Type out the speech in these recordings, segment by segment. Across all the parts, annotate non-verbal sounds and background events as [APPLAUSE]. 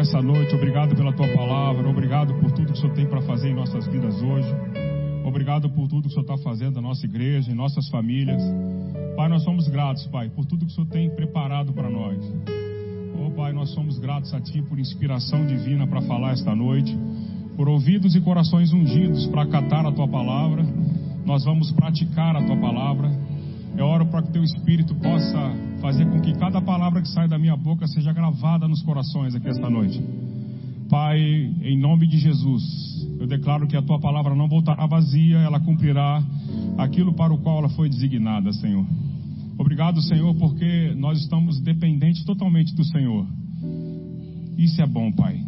essa noite, obrigado pela tua palavra, obrigado por tudo que o Senhor tem para fazer em nossas vidas hoje. Obrigado por tudo que o Senhor está fazendo na nossa igreja, em nossas famílias. Pai, nós somos gratos, Pai, por tudo que o Senhor tem preparado para nós. Oh, Pai, nós somos gratos a Ti por inspiração divina para falar esta noite, por ouvidos e corações ungidos para acatar a Tua palavra. Nós vamos praticar a Tua palavra. Eu oro para que Teu Espírito possa fazer com que cada palavra que sai da minha boca seja gravada nos corações aqui esta noite. Pai, em nome de Jesus, eu declaro que a tua palavra não voltará vazia, ela cumprirá aquilo para o qual ela foi designada, Senhor. Obrigado, Senhor, porque nós estamos dependentes totalmente do Senhor. Isso é bom, Pai.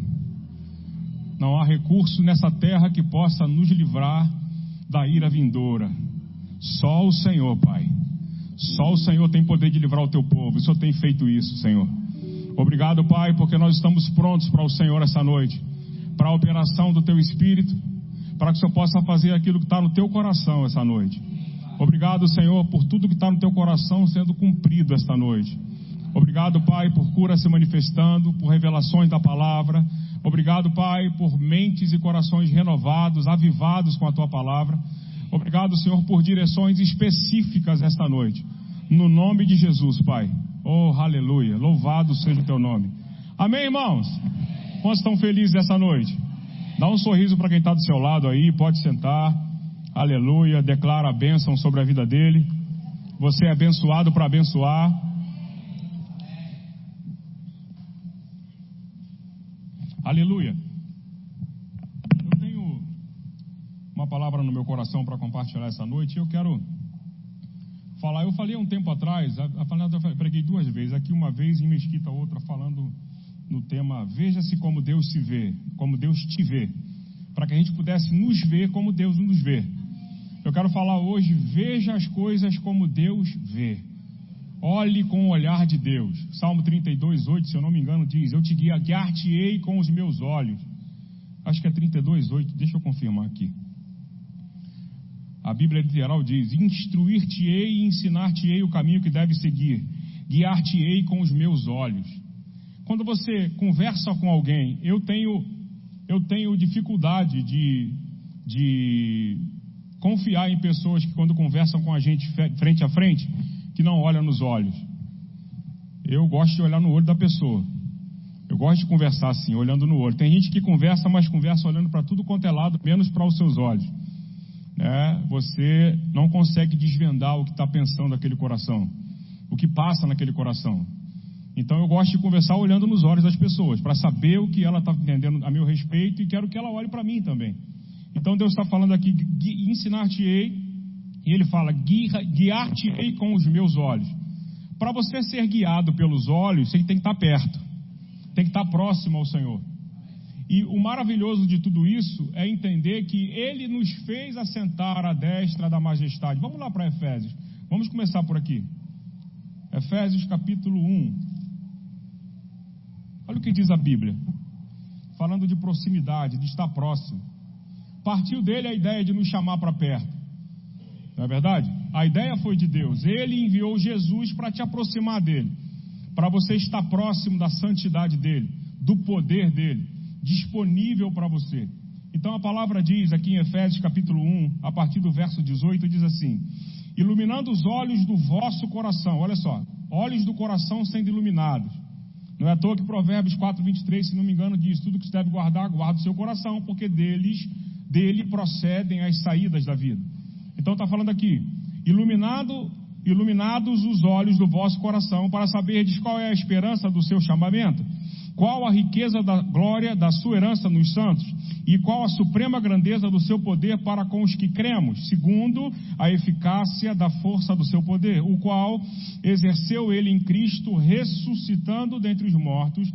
Não há recurso nessa terra que possa nos livrar da ira vindoura. Só o Senhor, Pai. Só o Senhor tem poder de livrar o teu povo. O Senhor tem feito isso, Senhor. Obrigado, Pai, porque nós estamos prontos para o Senhor essa noite, para a operação do Teu Espírito, para que o Senhor possa fazer aquilo que está no Teu coração essa noite. Obrigado, Senhor, por tudo que está no Teu coração sendo cumprido esta noite. Obrigado, Pai, por cura se manifestando, por revelações da palavra. Obrigado, Pai, por mentes e corações renovados, avivados com a Tua palavra. Obrigado, Senhor, por direções específicas esta noite. No nome de Jesus, Pai. Oh, aleluia. Louvado seja o teu nome. Amém, irmãos? Quantos estão felizes essa noite? Dá um sorriso para quem está do seu lado aí, pode sentar. Aleluia. Declara a bênção sobre a vida dele. Você é abençoado para abençoar. Aleluia. Eu tenho uma palavra no meu coração para compartilhar essa noite eu quero falar. Eu falei um tempo atrás, preguei duas vezes, aqui uma vez em Mesquita, outra, falando no tema Veja-se como Deus se vê, como Deus te vê, para que a gente pudesse nos ver como Deus nos vê. Eu quero falar hoje, veja as coisas como Deus vê. Olhe com o olhar de Deus. Salmo 32, 8, se eu não me engano, diz: Eu te guiar-te-ei com os meus olhos. Acho que é 32, 8, deixa eu confirmar aqui. A Bíblia literal diz: Instruir-te-ei e ensinar-te-ei o caminho que deve seguir, guiar-te-ei com os meus olhos. Quando você conversa com alguém, eu tenho, eu tenho dificuldade de, de confiar em pessoas que, quando conversam com a gente frente a frente, que não olham nos olhos. Eu gosto de olhar no olho da pessoa. Eu gosto de conversar assim, olhando no olho. Tem gente que conversa, mas conversa olhando para tudo quanto é lado, menos para os seus olhos é, você não consegue desvendar o que está pensando aquele coração, o que passa naquele coração. Então eu gosto de conversar olhando nos olhos das pessoas, para saber o que ela está entendendo a meu respeito e quero que ela olhe para mim também. Então Deus está falando aqui, ensinar-te-ei, e ele fala, guiar-te-ei com os meus olhos. Para você ser guiado pelos olhos, você tem que estar tá perto, tem que estar tá próximo ao Senhor. E o maravilhoso de tudo isso é entender que ele nos fez assentar à destra da majestade. Vamos lá para Efésios. Vamos começar por aqui. Efésios capítulo 1. Olha o que diz a Bíblia. Falando de proximidade, de estar próximo. Partiu dele a ideia de nos chamar para perto. Não é verdade? A ideia foi de Deus. Ele enviou Jesus para te aproximar dele. Para você estar próximo da santidade dele, do poder dele disponível para você. Então a palavra diz aqui em Efésios capítulo 1, a partir do verso 18, diz assim: Iluminando os olhos do vosso coração, olha só, olhos do coração sendo iluminados. Não é à toa que Provérbios 4, 23, se não me engano, diz: Tudo que se deve guardar, guarda o seu coração, porque deles, dele procedem as saídas da vida. Então está falando aqui: iluminado, iluminados os olhos do vosso coração, para saberdes qual é a esperança do seu chamamento qual a riqueza da glória da sua herança nos santos? E qual a suprema grandeza do seu poder para com os que cremos? Segundo a eficácia da força do seu poder, o qual exerceu ele em Cristo, ressuscitando dentre os mortos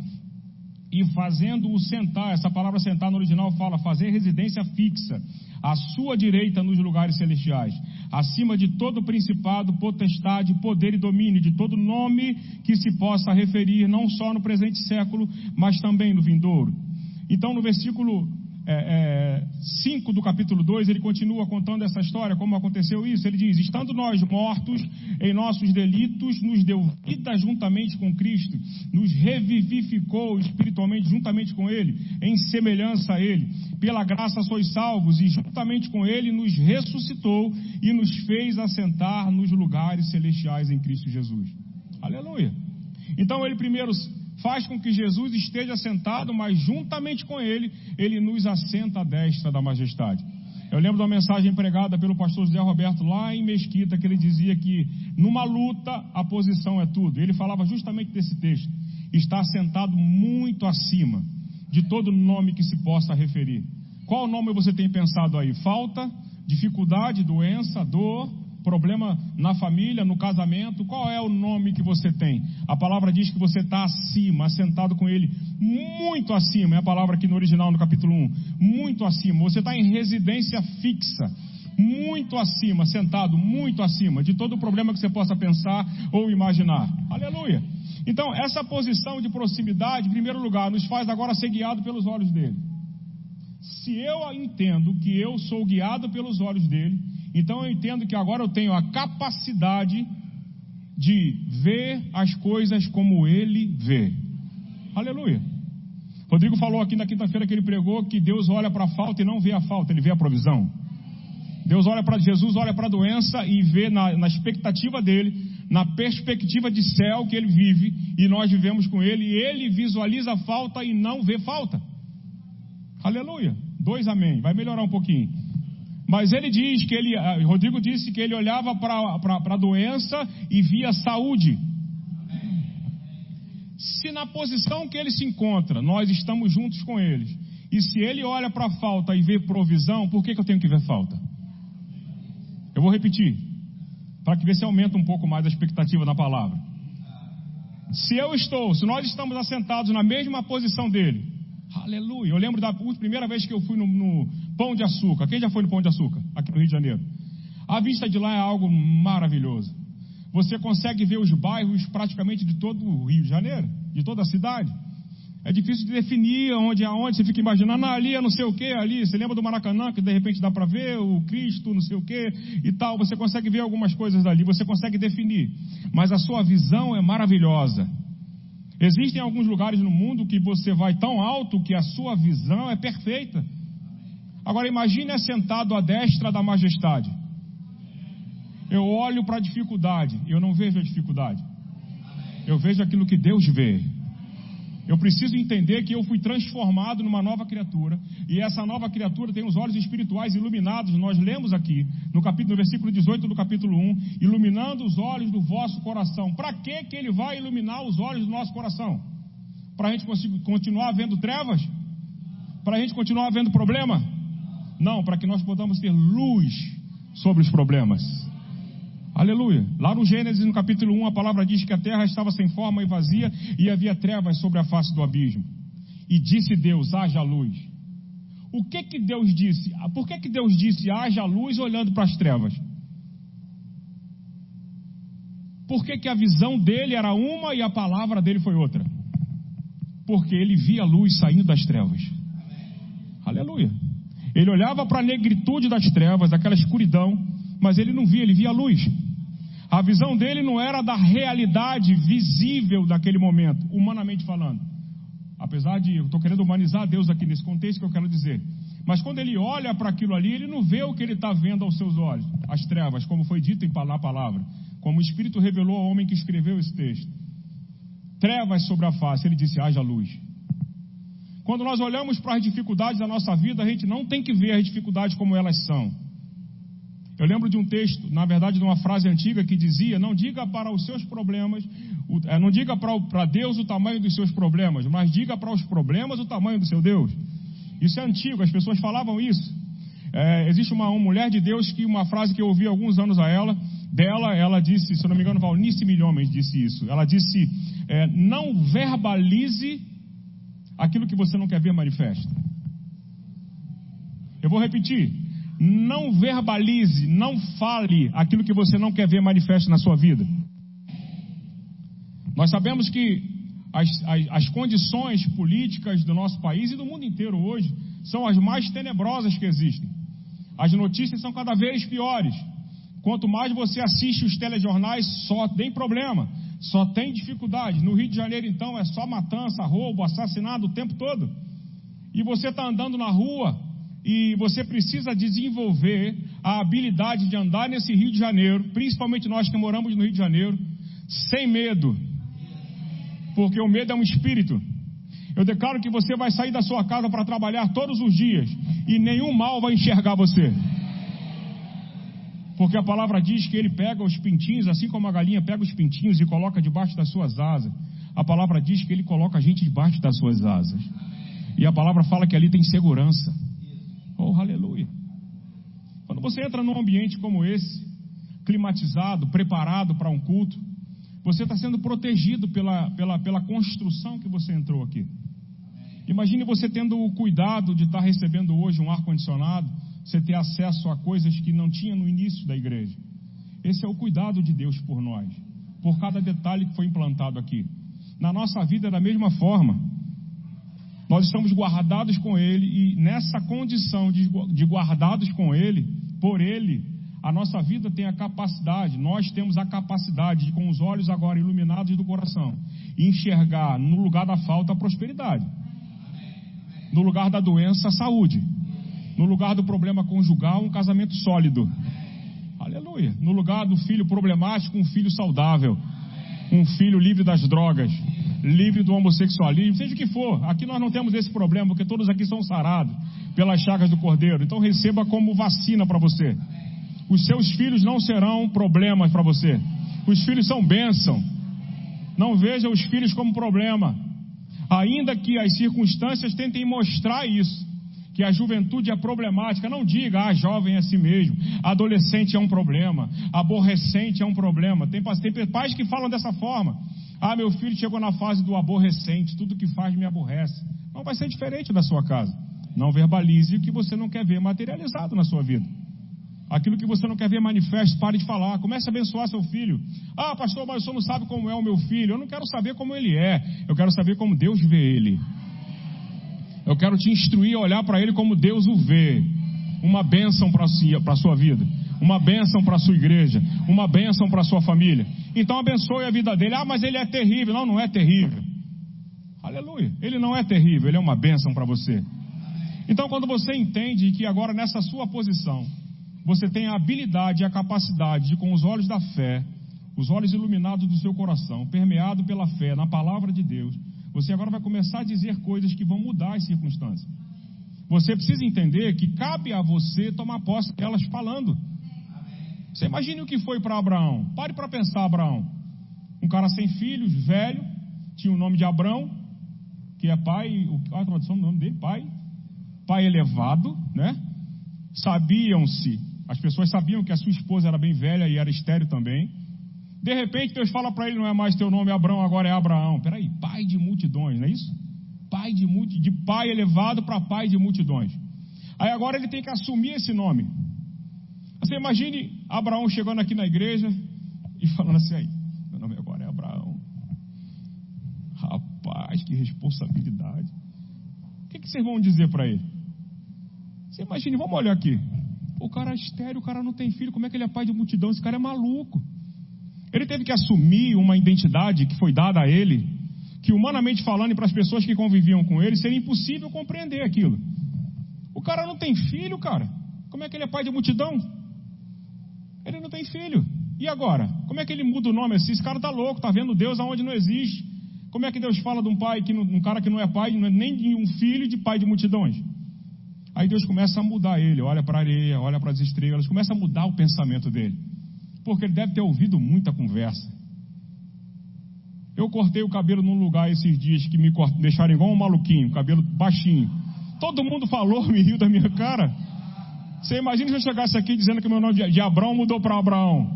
e fazendo-o sentar. Essa palavra sentar no original fala fazer residência fixa à sua direita nos lugares celestiais, acima de todo principado, potestade, poder e domínio, de todo nome que se possa referir, não só no presente século, mas também no vindouro. Então, no versículo é, é, 5 do capítulo 2, ele continua contando essa história, como aconteceu isso. Ele diz: Estando nós mortos em nossos delitos, nos deu vida juntamente com Cristo, nos revivificou espiritualmente juntamente com Ele, em semelhança a Ele. Pela graça sois salvos, e juntamente com Ele nos ressuscitou e nos fez assentar nos lugares celestiais em Cristo Jesus. Aleluia. Então ele primeiro faz com que Jesus esteja sentado, mas juntamente com ele, ele nos assenta à destra da majestade. Eu lembro de uma mensagem pregada pelo pastor José Roberto lá em Mesquita, que ele dizia que numa luta a posição é tudo. Ele falava justamente desse texto. Está sentado muito acima de todo nome que se possa referir. Qual nome você tem pensado aí? Falta, dificuldade, doença, dor, problema na família, no casamento, qual é o nome que você tem? A palavra diz que você está acima, assentado com ele, muito acima, é a palavra aqui no original, no capítulo 1, muito acima. Você está em residência fixa, muito acima, sentado, muito acima de todo o problema que você possa pensar ou imaginar. Aleluia. Então, essa posição de proximidade, em primeiro lugar, nos faz agora ser guiado pelos olhos dele. Se eu entendo que eu sou guiado pelos olhos dele, então eu entendo que agora eu tenho a capacidade de ver as coisas como ele vê. Aleluia. Rodrigo falou aqui na quinta-feira que ele pregou que Deus olha para a falta e não vê a falta, ele vê a provisão. Deus olha para Jesus, olha para a doença e vê na, na, expectativa dele, na perspectiva de céu que ele vive e nós vivemos com ele, e ele visualiza a falta e não vê falta. Aleluia. Dois amém. Vai melhorar um pouquinho. Mas ele diz que ele, ah, Rodrigo disse que ele olhava para a doença e via saúde. Se na posição que ele se encontra, nós estamos juntos com eles, e se ele olha para a falta e vê provisão, por que, que eu tenho que ver falta? Eu vou repetir, para que ver se aumenta um pouco mais a expectativa na palavra. Se eu estou, se nós estamos assentados na mesma posição dele, Aleluia. Eu lembro da primeira vez que eu fui no, no, Pão de Açúcar. Quem já foi no Pão de Açúcar? Aqui no Rio de Janeiro. A vista de lá é algo maravilhoso. Você consegue ver os bairros praticamente de todo o Rio de Janeiro, de toda a cidade. É difícil de definir onde é onde. Você fica imaginando, ah, ali é não sei o que, ali. Você lembra do Maracanã, que de repente dá para ver o Cristo, não sei o que e tal. Você consegue ver algumas coisas dali, você consegue definir. Mas a sua visão é maravilhosa. Existem alguns lugares no mundo que você vai tão alto que a sua visão é perfeita. Agora imagine assentado à destra da majestade. Eu olho para a dificuldade, eu não vejo a dificuldade. Eu vejo aquilo que Deus vê. Eu preciso entender que eu fui transformado numa nova criatura, e essa nova criatura tem os olhos espirituais iluminados. Nós lemos aqui, no capítulo, no versículo 18 do capítulo 1, iluminando os olhos do vosso coração. Para que que ele vai iluminar os olhos do nosso coração? Para a gente continuar vendo trevas? Para a gente continuar vendo problema? Não, para que nós possamos ter luz sobre os problemas. Aleluia. Lá no Gênesis, no capítulo 1, a palavra diz que a terra estava sem forma e vazia e havia trevas sobre a face do abismo. E disse Deus: haja luz. O que que Deus disse? Por que que Deus disse haja luz olhando para as trevas? Por que que a visão dele era uma e a palavra dele foi outra? Porque ele via a luz saindo das trevas. Aleluia. Ele olhava para a negritude das trevas, aquela escuridão, mas ele não via, ele via a luz. A visão dele não era da realidade visível daquele momento, humanamente falando. Apesar de, eu estou querendo humanizar Deus aqui nesse contexto que eu quero dizer. Mas quando ele olha para aquilo ali, ele não vê o que ele está vendo aos seus olhos, as trevas, como foi dito em na palavra, como o Espírito revelou ao homem que escreveu esse texto. Trevas sobre a face, ele disse: haja luz. Quando nós olhamos para as dificuldades da nossa vida, a gente não tem que ver as dificuldades como elas são. Eu lembro de um texto, na verdade, de uma frase antiga que dizia: Não diga para os seus problemas, é, não diga para Deus o tamanho dos seus problemas, mas diga para os problemas o tamanho do seu Deus. Isso é antigo, as pessoas falavam isso. É, existe uma, uma, mulher de Deus que uma frase que eu ouvi alguns anos a ela, dela, ela disse, se eu não me engano, Valnice Milhomens disse isso. Ela disse: é, Não verbalize aquilo que você não quer ver manifesto. Eu vou repetir. Não verbalize, não fale aquilo que você não quer ver manifesto na sua vida. Nós sabemos que as, as, as, condições políticas do nosso país e do mundo inteiro hoje são as mais tenebrosas que existem. As notícias são cada vez piores. Quanto mais você assiste os telejornais, só tem problema, só tem dificuldade. No Rio de Janeiro, então, é só matança, roubo, assassinato o tempo todo. E você está andando na rua e você precisa desenvolver a habilidade de andar nesse Rio de Janeiro, principalmente nós que moramos no Rio de Janeiro, sem medo. Porque o medo é um espírito. Eu declaro que você vai sair da sua casa para trabalhar todos os dias e nenhum mal vai enxergar você. Porque a palavra diz que ele pega os pintinhos, assim como a galinha pega os pintinhos e coloca debaixo das suas asas. A palavra diz que ele coloca a gente debaixo das suas asas. E a palavra fala que ali tem segurança. Você entra num ambiente como esse, climatizado, preparado para um culto, você está sendo protegido pela, pela, pela construção que você entrou aqui. Imagine você tendo o cuidado de estar recebendo hoje um ar-condicionado você ter acesso a coisas que não tinha no início da igreja. Esse é o cuidado de Deus por nós, por cada detalhe que foi implantado aqui. Na nossa vida, é da mesma forma, nós estamos guardados com Ele e nessa condição de, de guardados com Ele, por Ele, a nossa vida tem a capacidade, nós temos a capacidade de, com os olhos agora iluminados do coração, enxergar no lugar da falta a prosperidade, no lugar da doença a saúde no lugar do problema conjugal, um casamento sólido. Aleluia. No lugar do filho problemático, um filho saudável. Um filho livre das drogas, livre do homossexualismo, seja o que for. Aqui nós não temos esse problema, porque todos aqui são sarados pelas chagas do Cordeiro. Então receba como vacina para você. Os seus filhos não serão problemas para você. Os filhos são bênção. Não veja os filhos como problema. Ainda que as circunstâncias tentem mostrar isso que a juventude é problemática, não diga, ah, jovem é assim mesmo, adolescente é um problema, aborrecente é um problema. Tem, tem pais que falam dessa forma. Ah, meu filho chegou na fase do aborrecente, tudo que faz me aborrece. Não vai ser diferente da sua casa. Não verbalize o que você não quer ver materializado na sua vida. Aquilo que você não quer ver manifesto, pare de falar. Comece a abençoar seu filho. Ah, pastor, mas o senhor não sabe como é o meu filho. Eu não quero saber como ele é. Eu quero saber como Deus vê ele. Eu quero te instruir a olhar para ele como Deus o vê. Uma bênção para a sua vida. Uma bênção para a sua igreja. Uma bênção para sua família. Então abençoe a vida dele. Ah, mas ele é terrível. Não, não é terrível. Aleluia. Ele não é terrível. Ele é uma bênção para você. Então quando você entende que agora nessa sua posição, você tem a habilidade e a capacidade de, com os olhos da fé, os olhos iluminados do seu coração, permeado pela fé na palavra de Deus, você agora vai começar a dizer coisas que vão mudar as circunstâncias. Você precisa entender que cabe a você tomar posse delas falando. Você imagine o que foi para Abraão. Pare para pensar, Abraão. Um cara sem filhos, velho, tinha o nome de Abraão, que é pai, é a tradução do nome dele? Pai. Pai elevado, né? Sabiam-se, as pessoas sabiam que a sua esposa era bem velha e era estéreo também. De repente Deus fala para ele, não é mais teu nome Abraão, agora é Abraão. Peraí, pai de multidões, não é isso? Pai de, multi, de pai elevado para pai de multidões. Aí agora ele tem que assumir esse nome. Você imagine Abraão chegando aqui na igreja e falando assim aí, meu nome agora é Abraão. Rapaz, que responsabilidade. O que, que vocês vão dizer para ele? Você imagine, vamos olhar aqui. O cara é estéreo, o cara não tem filho, como é que ele é pai de multidão? Esse cara é maluco. Ele teve que assumir uma identidade que foi dada a ele, que humanamente falando e para as pessoas que conviviam com ele, seria impossível compreender aquilo. O cara não tem filho, cara. Como é que ele é pai de multidão? Ele não tem filho. E agora? Como é que ele muda o nome assim? Esse cara tá louco, tá vendo Deus aonde não existe. Como é que Deus fala de um pai que um cara que não é pai, não é nem de um filho de pai de multidões? Aí Deus começa a mudar ele, olha para a areia, olha para as estrelas, começa a mudar o pensamento dele porque ele deve ter ouvido muita conversa. Eu cortei o cabelo num lugar esses dias que me deixaram igual um maluquinho, cabelo baixinho. Todo mundo falou, [LAUGHS] me riu da minha cara. Você imagina se eu chegasse aqui dizendo que meu nome de Abraão mudou para Abraão.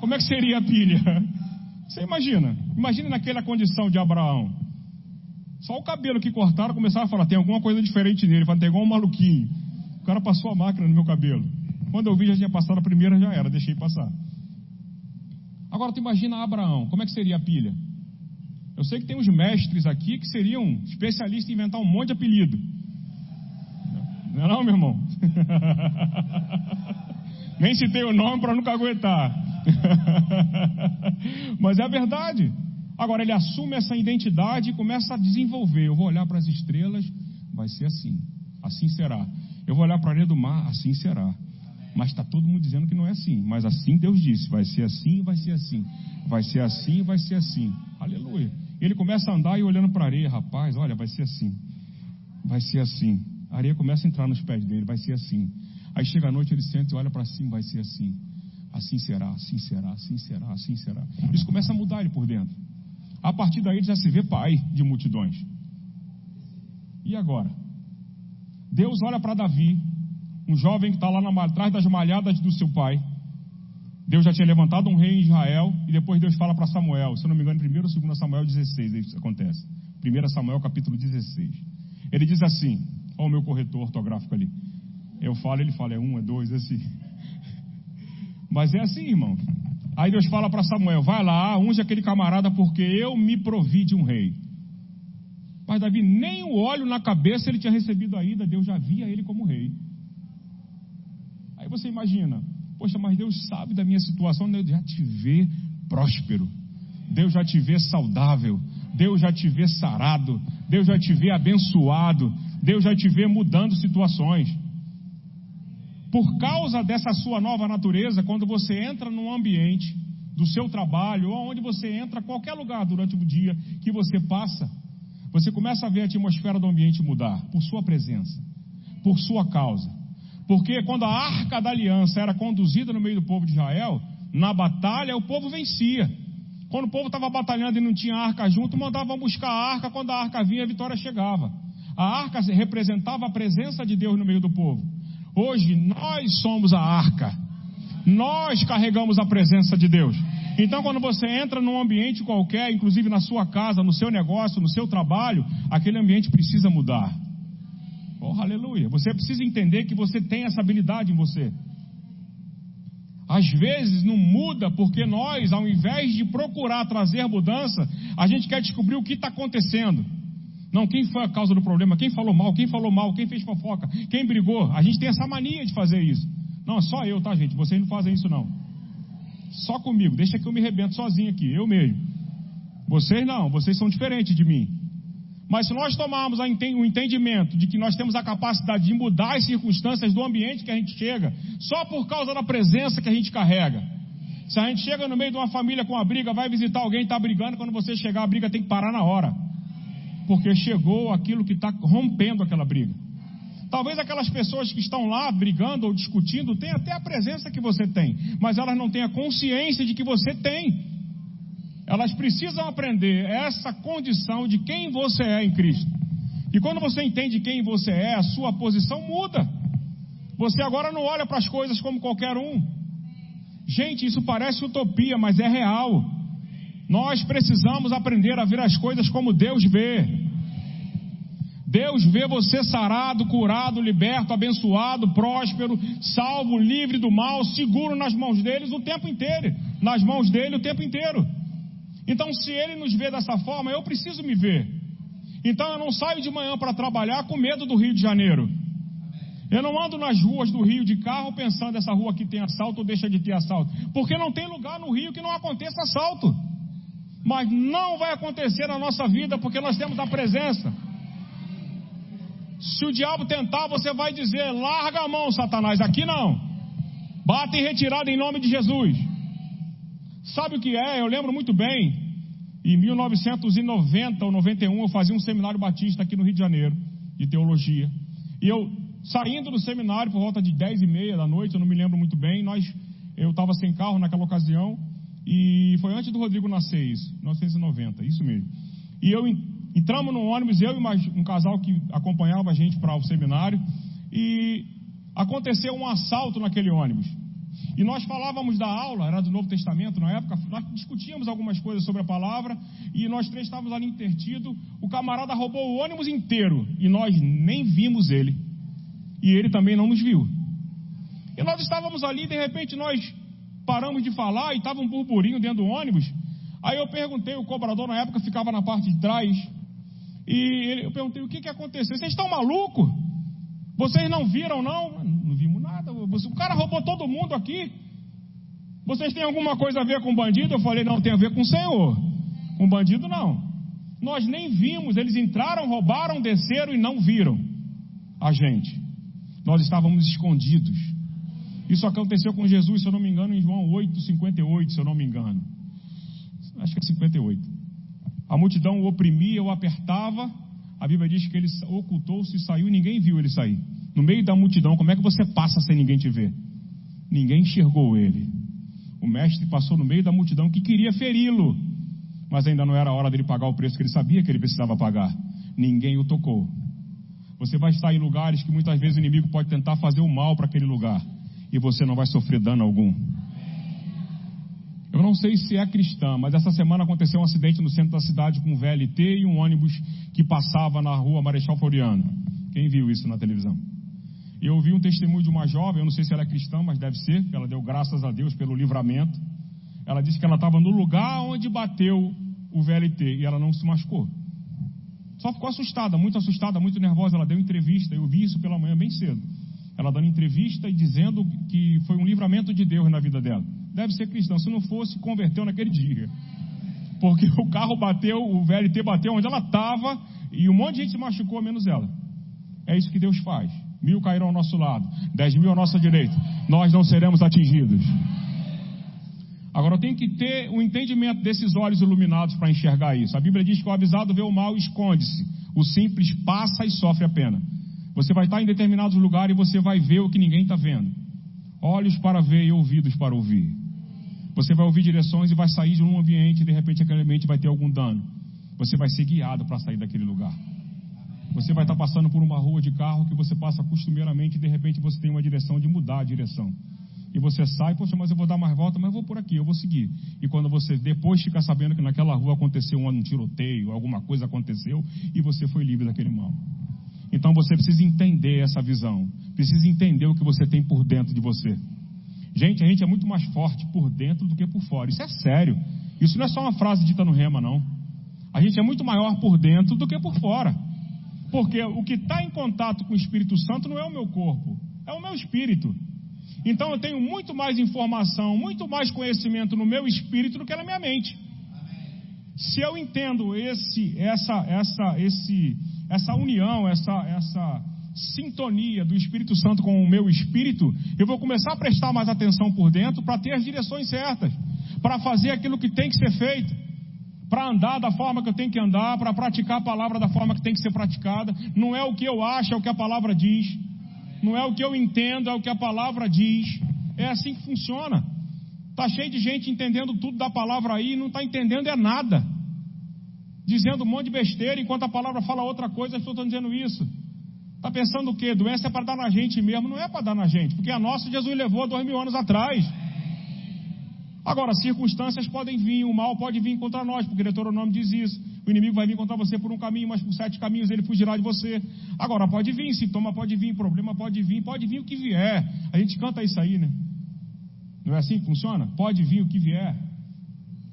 Como é que seria a pilha? Você imagina? Imagina naquela condição de Abraão. Só o cabelo que cortaram começaram a falar, tem alguma coisa diferente nele, vai ter igual um maluquinho. O cara passou a máquina no meu cabelo. Quando eu vi, já tinha passado a primeira, já era, deixei passar. Agora tu imagina Abraão, como é que seria a pilha? Eu sei que tem uns mestres aqui que seriam especialistas em inventar um monte de apelido. Não é não, meu irmão? [LAUGHS] Nem citei o nome para nunca aguentar. [LAUGHS] Mas é a verdade. Agora ele assume essa identidade e começa a desenvolver. Eu vou olhar para as estrelas, vai ser assim. Assim será. Eu vou olhar para a areia do mar, assim será. Mas está todo mundo dizendo que não é assim. Mas assim Deus disse: vai ser assim, vai ser assim. Vai ser assim, vai ser assim. Aleluia. Ele começa a andar e olhando para a areia, rapaz, olha, vai ser assim. Vai ser assim. A areia começa a entrar nos pés dele, vai ser assim. Aí chega a noite, ele senta e olha para cima, vai ser assim. Assim será, assim será, assim será, assim será. Isso começa a mudar ele por dentro. A partir daí ele já se vê pai de multidões. E agora? Deus olha para Davi, um jovem que está lá na, atrás das malhadas do seu pai. Deus já tinha levantado um rei em Israel, e depois Deus fala para Samuel, se eu não me engano, 1 ou 2 Samuel 16, isso acontece. 1 Samuel capítulo 16. Ele diz assim, olha o meu corretor ortográfico ali. Eu falo, ele fala, é um, é dois, é assim. Mas é assim, irmão. Aí Deus fala para Samuel: vai lá, unge aquele camarada, porque eu me provi de um rei. Mas Davi, nem o óleo na cabeça ele tinha recebido ainda, Deus já via ele como rei. Aí você imagina, poxa, mas Deus sabe da minha situação, Deus já te vê próspero, Deus já te vê saudável, Deus já te vê sarado, Deus já te vê abençoado, Deus já te vê mudando situações. Por causa dessa sua nova natureza, quando você entra num ambiente do seu trabalho, ou onde você entra, qualquer lugar durante o dia que você passa, você começa a ver a atmosfera do ambiente mudar por sua presença, por sua causa. Porque quando a arca da aliança era conduzida no meio do povo de Israel, na batalha o povo vencia. Quando o povo estava batalhando e não tinha arca junto, mandavam buscar a arca, quando a arca vinha, a vitória chegava. A arca representava a presença de Deus no meio do povo. Hoje nós somos a arca. Nós carregamos a presença de Deus. Então, quando você entra num ambiente qualquer, inclusive na sua casa, no seu negócio, no seu trabalho, aquele ambiente precisa mudar. Oh, aleluia. Você precisa entender que você tem essa habilidade em você. Às vezes não muda porque nós, ao invés de procurar trazer mudança, a gente quer descobrir o que está acontecendo. Não, quem foi a causa do problema? Quem falou mal? Quem falou mal? Quem fez fofoca? Quem brigou? A gente tem essa mania de fazer isso. Não, é só eu, tá, gente? Vocês não fazem isso, não. Só comigo. Deixa que eu me rebento sozinho aqui, eu mesmo. Vocês não, vocês são diferentes de mim. Mas se nós tomarmos o entendimento de que nós temos a capacidade de mudar as circunstâncias do ambiente que a gente chega, só por causa da presença que a gente carrega. Se a gente chega no meio de uma família com uma briga, vai visitar alguém, está brigando, quando você chegar, a briga tem que parar na hora porque chegou aquilo que está rompendo aquela briga. Talvez aquelas pessoas que estão lá brigando ou discutindo tenham até a presença que você tem, mas elas não têm a consciência de que você tem. Elas precisam aprender essa condição de quem você é em Cristo. E quando você entende quem você é, a sua posição muda. Você agora não olha para as coisas como qualquer um. Gente, isso parece utopia, mas é real. Nós precisamos aprender a ver as coisas como Deus vê. Deus vê você sarado, curado, liberto, abençoado, próspero, salvo, livre do mal, seguro nas mãos deles o tempo inteiro, nas mãos dele o tempo inteiro. Então, se ele nos vê dessa forma, eu preciso me ver. Então, eu não saio de manhã para trabalhar com medo do Rio de Janeiro. Eu não ando nas ruas do Rio de carro pensando essa rua aqui tem assalto ou deixa de ter assalto, porque não tem lugar no Rio que não aconteça assalto mas não vai acontecer na nossa vida porque nós temos a presença. Se o diabo tentar, você vai dizer: larga a mão, Satanás, aqui não. Bata em retirada em nome de Jesus. Sabe o que é? Eu lembro muito bem. Em 1990 ou 91 eu fazia um seminário batista aqui no Rio de Janeiro, de teologia. E eu, saindo do seminário por volta de 10 e meia da noite, eu não me lembro muito bem, nós, eu estava sem carro naquela ocasião, e foi antes do Rodrigo nascer isso, 1990, isso mesmo. E eu entramos no ônibus, eu e mais um casal que acompanhava a gente para o seminário, e aconteceu um assalto naquele ônibus. E nós falávamos da aula, era do Novo Testamento na época, nós discutíamos algumas coisas sobre a palavra, e nós três estávamos ali intertidos. O camarada roubou o ônibus inteiro, e nós nem vimos ele. E ele também não nos viu. E nós estávamos ali, de repente nós paramos de falar e estava um burburinho dentro do ônibus. Aí eu perguntei, o cobrador na época ficava na parte de trás. E ele, eu perguntei, o que, que aconteceu? Vocês estão malucos? Vocês não viram, não? Não vimos nada. O cara roubou todo mundo aqui. Vocês têm alguma coisa a ver com bandido? Eu falei, não, tem a ver com o Senhor. Com bandido, não. Nós nem vimos. Eles entraram, roubaram, desceram e não viram a gente. Nós estávamos escondidos. Isso aconteceu com Jesus, se eu não me engano, em João 8, 58, se eu não me engano. Acho que é 58. A multidão o oprimia, o apertava. A Bíblia diz que ele ocultou-se e saiu e ninguém viu ele sair. No meio da multidão, como é que você passa sem ninguém te ver? Ninguém enxergou ele. O mestre passou no meio da multidão que queria feri-lo, mas ainda não era a hora dele pagar o preço que ele sabia que ele precisava pagar. Ninguém o tocou. Você vai estar em lugares que muitas vezes o inimigo pode tentar fazer o mal para aquele lugar e você não vai sofrer dano algum. Eu não sei se é cristã, mas essa semana aconteceu um acidente no centro da cidade com um VLT e um ônibus que passava na rua Marechal Floriano. Quem viu isso na televisão? Eu ouvi um testemunho de uma jovem, eu não sei se ela é cristã, mas deve ser, ela deu graças a Deus pelo livramento. Ela disse que ela estava no lugar onde bateu o VLT e ela não se machucou. Só ficou assustada, muito assustada, muito nervosa. Ela deu entrevista, eu vi isso pela manhã bem cedo ela dando entrevista e dizendo que foi um livramento de Deus na vida dela. Deve ser cristã, se não fosse, converteu naquele dia. Porque o carro bateu, o VLT bateu onde ela estava e um monte de gente se machucou, menos ela. É isso que Deus faz. Mil cairão ao nosso lado, dez mil à nossa direita. Nós não seremos atingidos. Agora, tenho que ter o um entendimento desses olhos iluminados para enxergar isso. A Bíblia diz que o avisado vê o mal e esconde-se. O simples passa e sofre a pena. Você vai estar em determinados lugares e você vai ver o que ninguém está vendo. Olhos para ver e ouvidos para ouvir. Você vai ouvir direções e vai sair de um ambiente e de repente aquele ambiente vai ter algum dano. Você vai ser guiado para sair daquele lugar. Você vai estar passando por uma rua de carro que você passa costumeiramente e de repente você tem uma direção de mudar a direção. E você sai, poxa, mas eu vou dar mais volta, mas eu vou por aqui, eu vou seguir. E quando você depois fica sabendo que naquela rua aconteceu um tiroteio, alguma coisa aconteceu, e você foi livre daquele mal. Então você precisa entender essa visão, precisa entender o que você tem por dentro de você. Gente, a gente é muito mais forte por dentro do que por fora. Isso é sério. Isso não é só uma frase dita no rema, não. A gente é muito maior por dentro do que por fora. Porque o que está em contato com o Espírito Santo não é o meu corpo, é o meu espírito. Então eu tenho muito mais informação, muito mais conhecimento no meu espírito do que na minha mente. Se eu entendo esse, essa, essa, esse, essa união, essa, essa sintonia do Espírito Santo com o meu espírito, eu vou começar a prestar mais atenção por dentro para ter as direções certas, para fazer aquilo que tem que ser feito, para andar da forma que eu tenho que andar, para praticar a palavra da forma que tem que ser praticada. Não é o que eu acho, é o que a palavra diz. Não é o que eu entendo, é o que a palavra diz. É assim que funciona. Tá cheio de gente entendendo tudo da palavra aí e não está entendendo é nada dizendo um monte de besteira, enquanto a palavra fala outra coisa, as pessoas estão dizendo isso. Está pensando o quê? Doença é para dar na gente mesmo? Não é para dar na gente, porque a nossa Jesus levou dois mil anos atrás. Agora, circunstâncias podem vir, o mal pode vir contra nós, porque o Deuteronômio diz isso. O inimigo vai vir contra você por um caminho, mas por sete caminhos ele fugirá de você. Agora, pode vir, sintoma pode vir, problema pode vir, pode vir o que vier. A gente canta isso aí, né? Não é assim que funciona? Pode vir o que vier.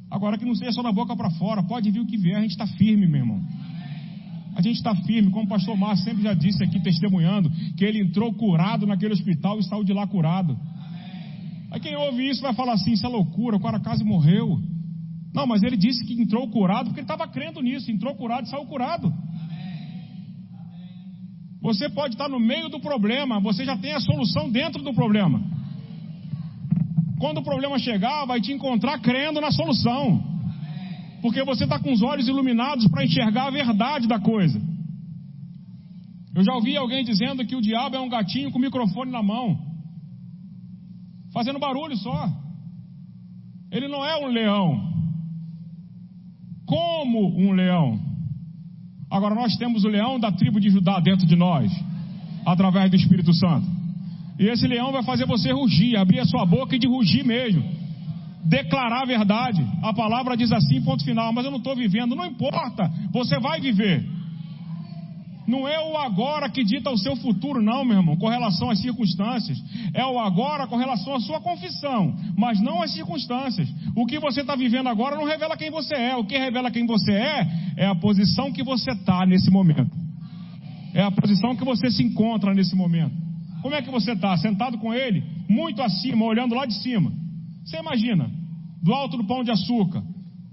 Agora que não seja só da boca para fora, pode vir o que vier, a gente está firme, meu irmão. A gente está firme, como o pastor Márcio sempre já disse aqui, testemunhando, que ele entrou curado naquele hospital e saiu de lá curado. Aí quem ouve isso vai falar assim: isso é loucura, o cara quase morreu. Não, mas ele disse que entrou curado porque ele estava crendo nisso, entrou curado e saiu curado. Você pode estar no meio do problema, você já tem a solução dentro do problema. Quando o problema chegar, vai te encontrar crendo na solução. Porque você está com os olhos iluminados para enxergar a verdade da coisa. Eu já ouvi alguém dizendo que o diabo é um gatinho com microfone na mão, fazendo barulho só. Ele não é um leão. Como um leão. Agora nós temos o leão da tribo de Judá dentro de nós, através do Espírito Santo. E esse leão vai fazer você rugir, abrir a sua boca e de rugir mesmo. Declarar a verdade. A palavra diz assim, ponto final. Mas eu não estou vivendo. Não importa, você vai viver. Não é o agora que dita o seu futuro, não, meu irmão, com relação às circunstâncias. É o agora com relação à sua confissão, mas não às circunstâncias. O que você está vivendo agora não revela quem você é. O que revela quem você é é a posição que você está nesse momento. É a posição que você se encontra nesse momento. Como é que você está? Sentado com ele, muito acima, olhando lá de cima. Você imagina, do alto do pão de açúcar,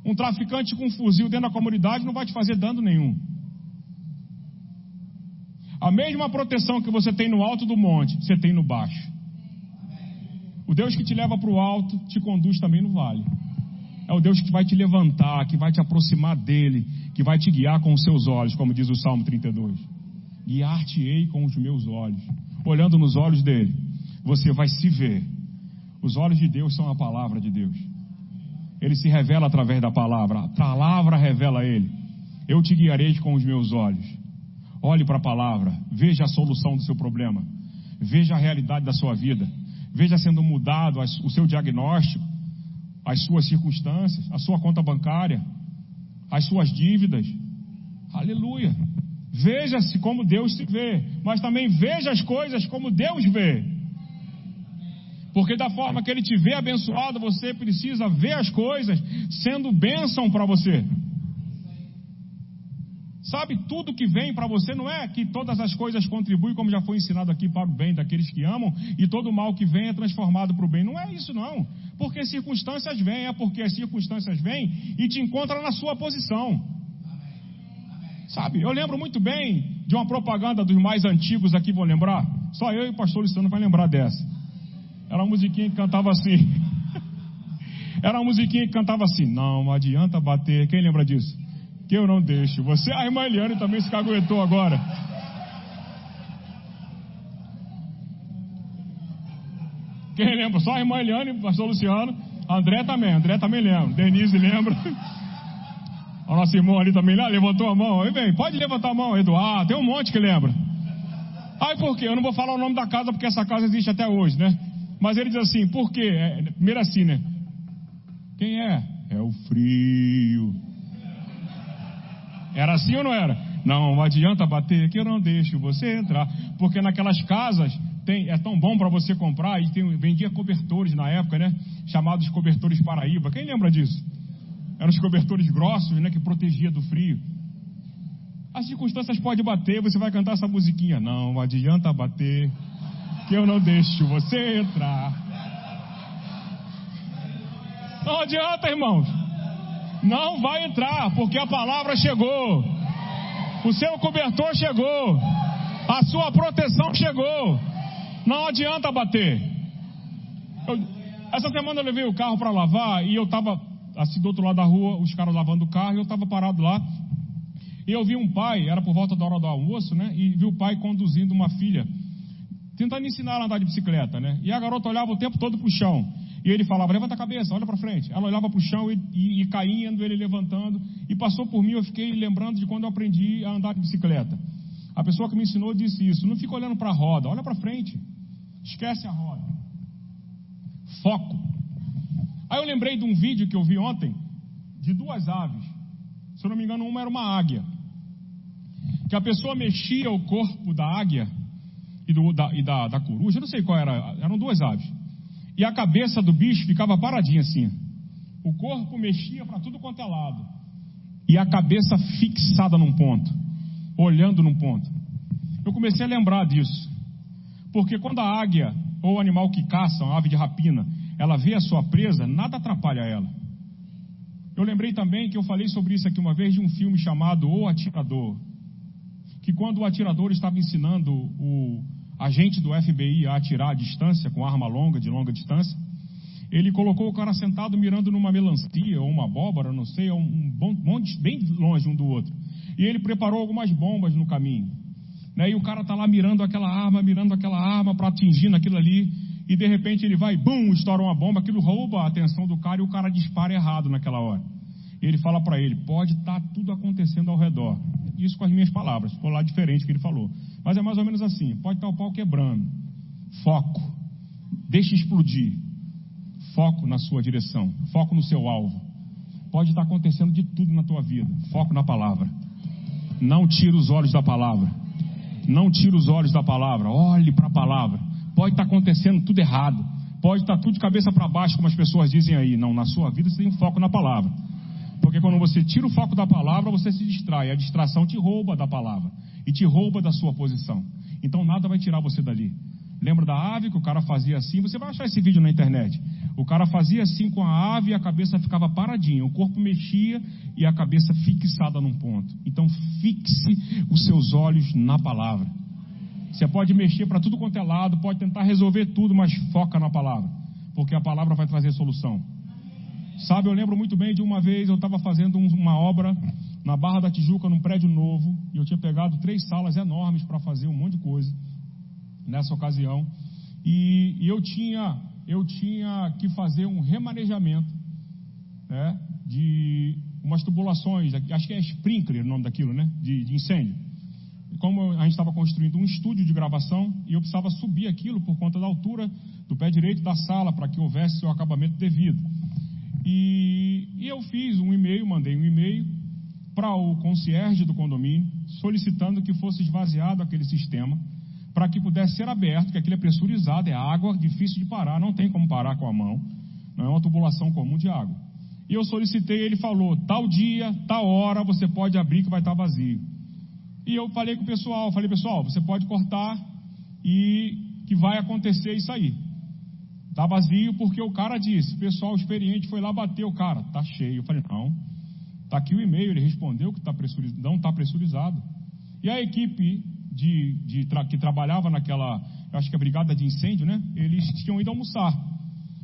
um traficante com um fuzil dentro da comunidade não vai te fazer dano nenhum. A mesma proteção que você tem no alto do monte, você tem no baixo. O Deus que te leva para o alto, te conduz também no vale. É o Deus que vai te levantar, que vai te aproximar dele, que vai te guiar com os seus olhos, como diz o Salmo 32. Guiar-te-ei com os meus olhos. Olhando nos olhos dele, você vai se ver. Os olhos de Deus são a palavra de Deus. Ele se revela através da palavra. A palavra revela ele. Eu te guiarei com os meus olhos. Olhe para a palavra, veja a solução do seu problema, veja a realidade da sua vida, veja sendo mudado o seu diagnóstico, as suas circunstâncias, a sua conta bancária, as suas dívidas. Aleluia. Veja-se como Deus se vê, mas também veja as coisas como Deus vê. Porque da forma que Ele te vê abençoado, você precisa ver as coisas sendo bênção para você. Sabe, tudo que vem para você não é que todas as coisas contribuem, como já foi ensinado aqui, para o bem daqueles que amam, e todo mal que vem é transformado para o bem. Não é isso, não. Porque circunstâncias vêm, é porque as circunstâncias vêm e te encontram na sua posição. Sabe, eu lembro muito bem de uma propaganda dos mais antigos aqui, vou lembrar. Só eu e o pastor Luciano vai lembrar dessa. Era uma musiquinha que cantava assim. [LAUGHS] Era uma musiquinha que cantava assim. Não adianta bater. Quem lembra disso? que eu não deixo. Você, a irmã Eliane também se caguetou agora. Quem lembra? Só a irmã Eliane, pastor Luciano. André também, André também lembra. Denise lembra. [LAUGHS] O nosso irmão ali também lá levantou a mão. Aí vem, pode levantar a mão, Eduardo. Tem um monte que lembra. Ai, por quê? Eu não vou falar o nome da casa porque essa casa existe até hoje, né? Mas ele diz assim, por quê? É, primeiro assim, né? Quem é? É o frio. Era assim ou não era? Não, não adianta bater que eu não deixo você entrar. Porque naquelas casas tem, é tão bom para você comprar e tem, vendia cobertores na época, né? Chamados cobertores Paraíba. Quem lembra disso? Eram os cobertores grossos, né? Que protegia do frio. As circunstâncias podem bater, você vai cantar essa musiquinha. Não, adianta bater que eu não deixo você entrar. Não adianta, irmãos. Não vai entrar, porque a palavra chegou. O seu cobertor chegou. A sua proteção chegou. Não adianta bater. Eu, essa semana eu levei o carro para lavar e eu estava assim do outro lado da rua, os caras lavando o carro, e eu estava parado lá. E eu vi um pai, era por volta da hora do almoço, né? E vi o pai conduzindo uma filha, tentando ensinar ela a andar de bicicleta, né? E a garota olhava o tempo todo para o chão. E ele falava, levanta a cabeça, olha para frente. Ela olhava para o chão e, e, e caindo, ele levantando. E passou por mim, eu fiquei lembrando de quando eu aprendi a andar de bicicleta. A pessoa que me ensinou disse isso. Não fica olhando para a roda, olha para frente. Esquece a roda. Foco. Aí eu lembrei de um vídeo que eu vi ontem, de duas aves. Se eu não me engano, uma era uma águia. Que a pessoa mexia o corpo da águia e, do, da, e da, da coruja, eu não sei qual era, eram duas aves. E a cabeça do bicho ficava paradinha assim. O corpo mexia para tudo quanto é lado. E a cabeça fixada num ponto, olhando num ponto. Eu comecei a lembrar disso. Porque quando a águia, ou o animal que caça, uma ave de rapina, ela vê a sua presa, nada atrapalha ela. Eu lembrei também que eu falei sobre isso aqui uma vez de um filme chamado O Atirador. Que quando o atirador estava ensinando o, agente do FBI a atirar à distância, com arma longa, de longa distância, ele colocou o cara sentado mirando numa melancia ou uma abóbora, não sei, um monte, bem longe um do outro. E ele preparou algumas bombas no caminho. Né? E o cara está lá mirando aquela arma, mirando aquela arma para atingir naquilo ali. E de repente ele vai, bum, estoura uma bomba, aquilo rouba a atenção do cara e o cara dispara errado naquela hora. Ele fala para ele: pode estar tá tudo acontecendo ao redor. Isso com as minhas palavras, foi lá diferente que ele falou. Mas é mais ou menos assim: pode estar o pau quebrando. Foco. Deixe explodir. Foco na sua direção. Foco no seu alvo. Pode estar acontecendo de tudo na tua vida. Foco na palavra. Não tira os olhos da palavra. Não tira os olhos da palavra. Olhe para a palavra. Pode estar acontecendo tudo errado. Pode estar tudo de cabeça para baixo, como as pessoas dizem aí. Não, na sua vida você tem foco na palavra. Porque quando você tira o foco da palavra, você se distrai. A distração te rouba da palavra. e te rouba da sua posição. Então nada vai tirar você dali. Lembra da ave que o cara fazia assim? Você vai achar esse vídeo na internet. O cara fazia assim com a ave e a cabeça ficava paradinha, o corpo mexia e a cabeça fixada num ponto. Então fixe os seus olhos na palavra. Você pode mexer para tudo quanto é lado, pode tentar resolver tudo, mas foca na palavra, porque a palavra vai trazer solução. Sabe, eu lembro muito bem de uma vez eu estava fazendo uma obra na Barra da Tijuca, num prédio novo, e eu tinha pegado três salas enormes para fazer um monte de coisa nessa ocasião. E, e, eu tinha eu tinha que fazer um remanejamento né, de umas tubulações, acho que é sprinkler o nome daquilo, né? De, de incêndio. Como a gente estava construindo um estúdio de gravação e eu precisava subir aquilo por conta da altura do pé direito da sala para que houvesse o acabamento devido. E, e eu fiz um e-mail, mandei um e-mail para o concierge do condomínio solicitando que fosse esvaziado aquele sistema para que pudesse ser aberto, que aquilo é pressurizado, é água, difícil de parar, não tem como parar com a mão, não é uma tubulação comum de água. E eu solicitei, ele falou, tal dia, tal hora, você pode abrir que vai estar vazio. E eu falei com o pessoal, falei, pessoal, você pode cortar e que vai acontecer isso aí. Está vazio porque o cara disse, o pessoal experiente foi lá bater o cara, tá cheio. Eu falei, não, tá aqui o e-mail, ele respondeu que tá pressurizado, não está pressurizado. E a equipe de, de tra, que trabalhava naquela, acho que a brigada de incêndio, né? Eles tinham ido almoçar.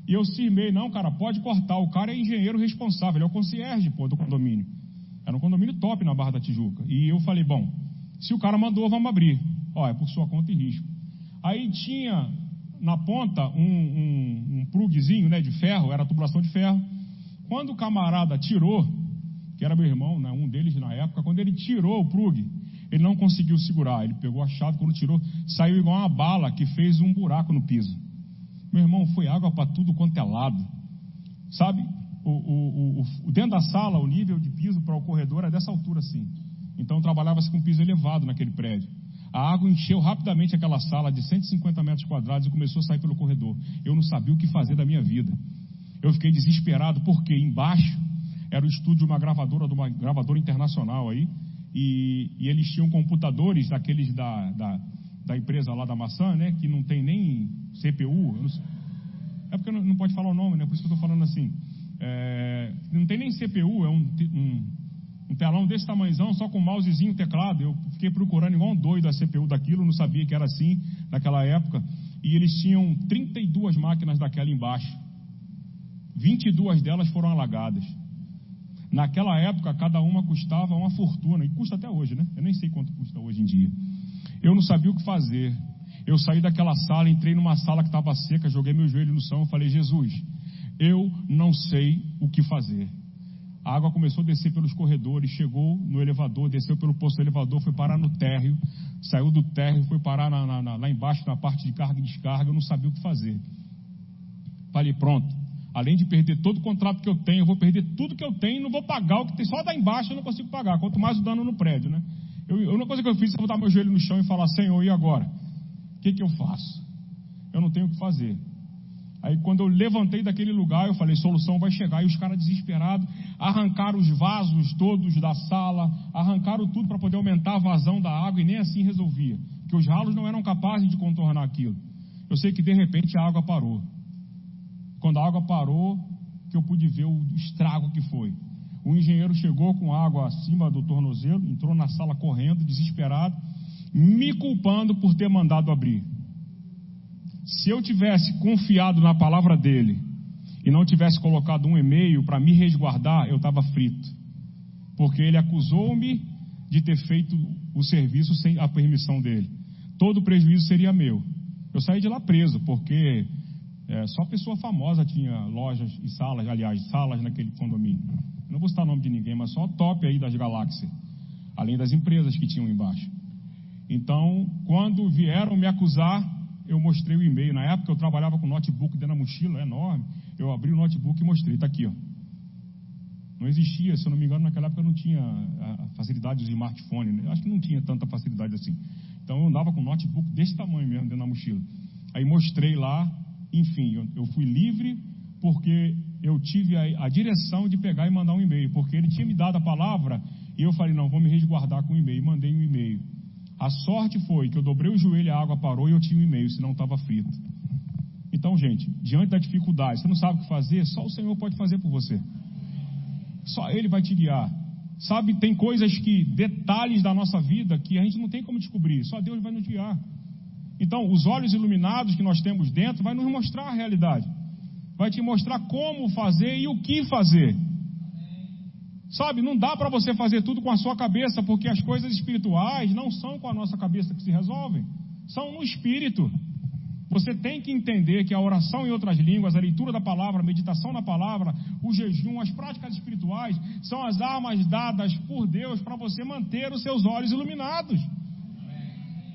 E eu cismei, não, cara, pode cortar. O cara é engenheiro responsável, ele é o concierge, pô, do condomínio. Era um condomínio top na Barra da Tijuca. E eu falei, bom, se o cara mandou, vamos abrir. Ó, é por sua conta e risco. Aí tinha na ponta um, um, um plugzinho, né, de ferro, era tubulação de ferro. Quando o camarada tirou, que era meu irmão, né, um deles na época, quando ele tirou o plug, ele não conseguiu segurar. Ele pegou a chave, quando tirou, saiu igual uma bala que fez um buraco no piso. Meu irmão, foi água para tudo quanto é lado. Sabe? O, o, o, dentro da sala, o nível de piso para o corredor era dessa altura assim. Então trabalhava-se com piso elevado naquele prédio. A água encheu rapidamente aquela sala de 150 metros quadrados e começou a sair pelo corredor. Eu não sabia o que fazer da minha vida. Eu fiquei desesperado porque embaixo era o estúdio de uma gravadora, de uma gravadora internacional aí, e, e eles tinham computadores daqueles da, da, da, empresa lá da maçã, né? Que não tem nem CPU. É porque não, não, pode falar o nome, né? Por isso que eu estou falando assim. É, não tem nem CPU, é um, um, um telão desse tamanhozão, só com mousezinho teclado. Eu fiquei procurando igual um doido a CPU daquilo, não sabia que era assim naquela época. E eles tinham 32 máquinas daquela embaixo. 22 delas foram alagadas. Naquela época, cada uma custava uma fortuna, e custa até hoje, né? Eu nem sei quanto custa hoje em dia. Eu não sabia o que fazer. Eu saí daquela sala, entrei numa sala que estava seca, joguei meu joelho no chão e falei: Jesus, eu não sei o que fazer. A água começou a descer pelos corredores, chegou no elevador, desceu pelo posto do elevador, foi parar no térreo, saiu do térreo, foi parar na, na, na, lá embaixo na parte de carga e descarga. Eu não sabia o que fazer. Falei: pronto, Além de perder todo o contrato que eu tenho, eu vou perder tudo que eu tenho e não vou pagar o que tem só da embaixo, eu não consigo pagar. Quanto mais o dano no prédio, né? Eu, a única coisa que eu fiz é botar meu joelho no chão e falar: Senhor, e agora? O que, que eu faço? Eu não tenho o que fazer. Aí quando eu levantei daquele lugar, eu falei, solução vai chegar. E os caras desesperados arrancaram os vasos todos da sala, arrancaram tudo para poder aumentar a vazão da água e nem assim resolvia. Porque os ralos não eram capazes de contornar aquilo. Eu sei que de repente a água parou. Quando a água parou, que eu pude ver o estrago que foi. O engenheiro chegou com água acima do tornozelo, entrou na sala correndo, desesperado, me culpando por ter mandado abrir. Se eu tivesse confiado na palavra dele e não tivesse colocado um e-mail para me resguardar, eu estava frito. Porque ele acusou-me de ter feito o serviço sem a permissão dele. Todo o prejuízo seria meu. Eu saí de lá preso, porque é, só pessoa famosa tinha lojas e salas, aliás, salas naquele condomínio. não vou citar o nome de ninguém, mas só top aí das galáxias, além das empresas que tinham embaixo. Então, quando vieram me acusar, eu mostrei o e-mail. Na época eu trabalhava com notebook dentro da mochila, é enorme. Eu abri o notebook e mostrei, está aqui, ó. Não existia, se eu não me engano, naquela época não tinha a facilidade de smartphone. Né? Acho que não tinha tanta facilidade assim. Então eu andava com notebook desse tamanho mesmo dentro da mochila. Aí mostrei lá enfim, eu, eu fui livre porque eu tive a, a, direção de pegar e mandar um e-mail, porque ele tinha me dado a palavra e eu falei, não, vou me resguardar com o e-mail. Mandei um e-mail. A sorte foi que eu dobrei o joelho, a água parou e eu tinha um e-mail, senão estava frito. Então, gente, diante da dificuldade, você não sabe o que fazer, só o Senhor pode fazer por você. Só Ele vai te guiar. Sabe, tem coisas que, detalhes da nossa vida, que a gente não tem como descobrir, só Deus vai nos guiar. Então, os olhos iluminados que nós temos dentro vai nos mostrar a realidade. Vai te mostrar como fazer e o que fazer. Sabe, não dá para você fazer tudo com a sua cabeça, porque as coisas espirituais não são com a nossa cabeça que se resolvem, são no espírito. Você tem que entender que a oração em outras línguas, a leitura da palavra, a meditação na palavra, o jejum, as práticas espirituais são as armas dadas por Deus para você manter os seus olhos iluminados.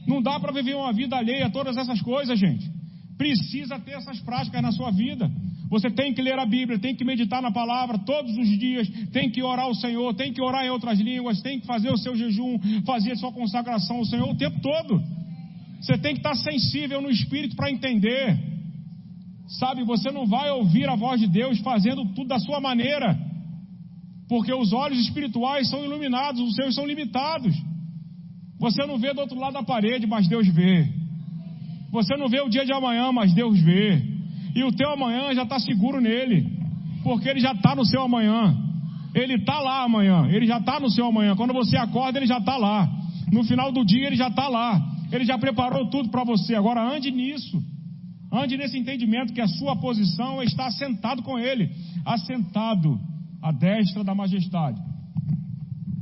Não dá para viver uma vida alheia a todas essas coisas, gente. Precisa ter essas práticas na sua vida. Você tem que ler a Bíblia, tem que meditar na palavra todos os dias, tem que orar ao Senhor, tem que orar em outras línguas, tem que fazer o seu jejum, fazer a sua consagração ao Senhor o tempo todo. Você tem que estar sensível no espírito para entender. Sabe, você não vai ouvir a voz de Deus fazendo tudo da sua maneira, porque os olhos espirituais são iluminados, os seus são limitados. Você não vê do outro lado da parede, mas Deus vê. Você não vê o dia de amanhã, mas Deus vê. E o teu amanhã já está seguro nele, porque ele já está no seu amanhã. Ele está lá amanhã, ele já está no seu amanhã. Quando você acorda, ele já está lá. No final do dia, ele já está lá. Ele já preparou tudo para você. Agora ande nisso. Ande nesse entendimento que a sua posição é estar assentado com ele, assentado à destra da majestade.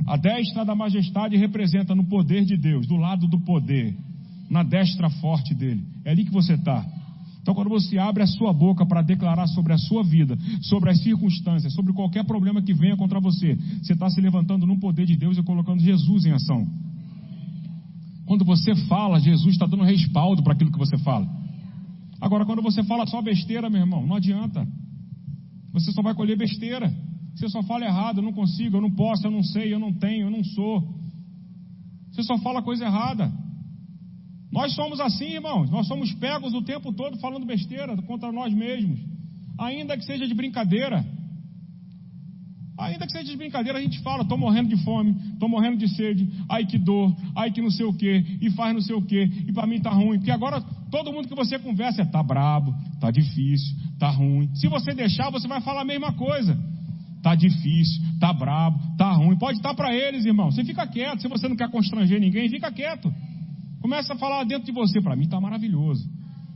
A destra da majestade representa no poder de Deus, do lado do poder, na destra forte dele. É ali que você está. Então, quando você abre a sua boca para declarar sobre a sua vida, sobre as circunstâncias, sobre qualquer problema que venha contra você, você está se levantando no poder de Deus e colocando Jesus em ação. Quando você fala, Jesus está dando respaldo para aquilo que você fala. Agora, quando você fala só besteira, meu irmão, não adianta. Você só vai colher besteira. Você só fala errado, eu não consigo, eu não posso, eu não sei, eu não tenho, eu não sou. Você só fala coisa errada. Nós somos assim, irmãos. Nós somos pegos o tempo todo falando besteira contra nós mesmos. Ainda que seja de brincadeira. Ainda que seja de brincadeira, a gente fala, estou morrendo de fome, estou morrendo de sede, ai que dor, ai que não sei o que, e faz não sei o que, e para mim tá ruim, porque agora todo mundo que você conversa é tá brabo, tá difícil, tá ruim. Se você deixar, você vai falar a mesma coisa. Tá difícil, tá brabo, tá ruim. Pode estar tá para eles, irmão. Você fica quieto, se você não quer constranger ninguém, fica quieto. Começa a falar dentro de você, para mim está maravilhoso.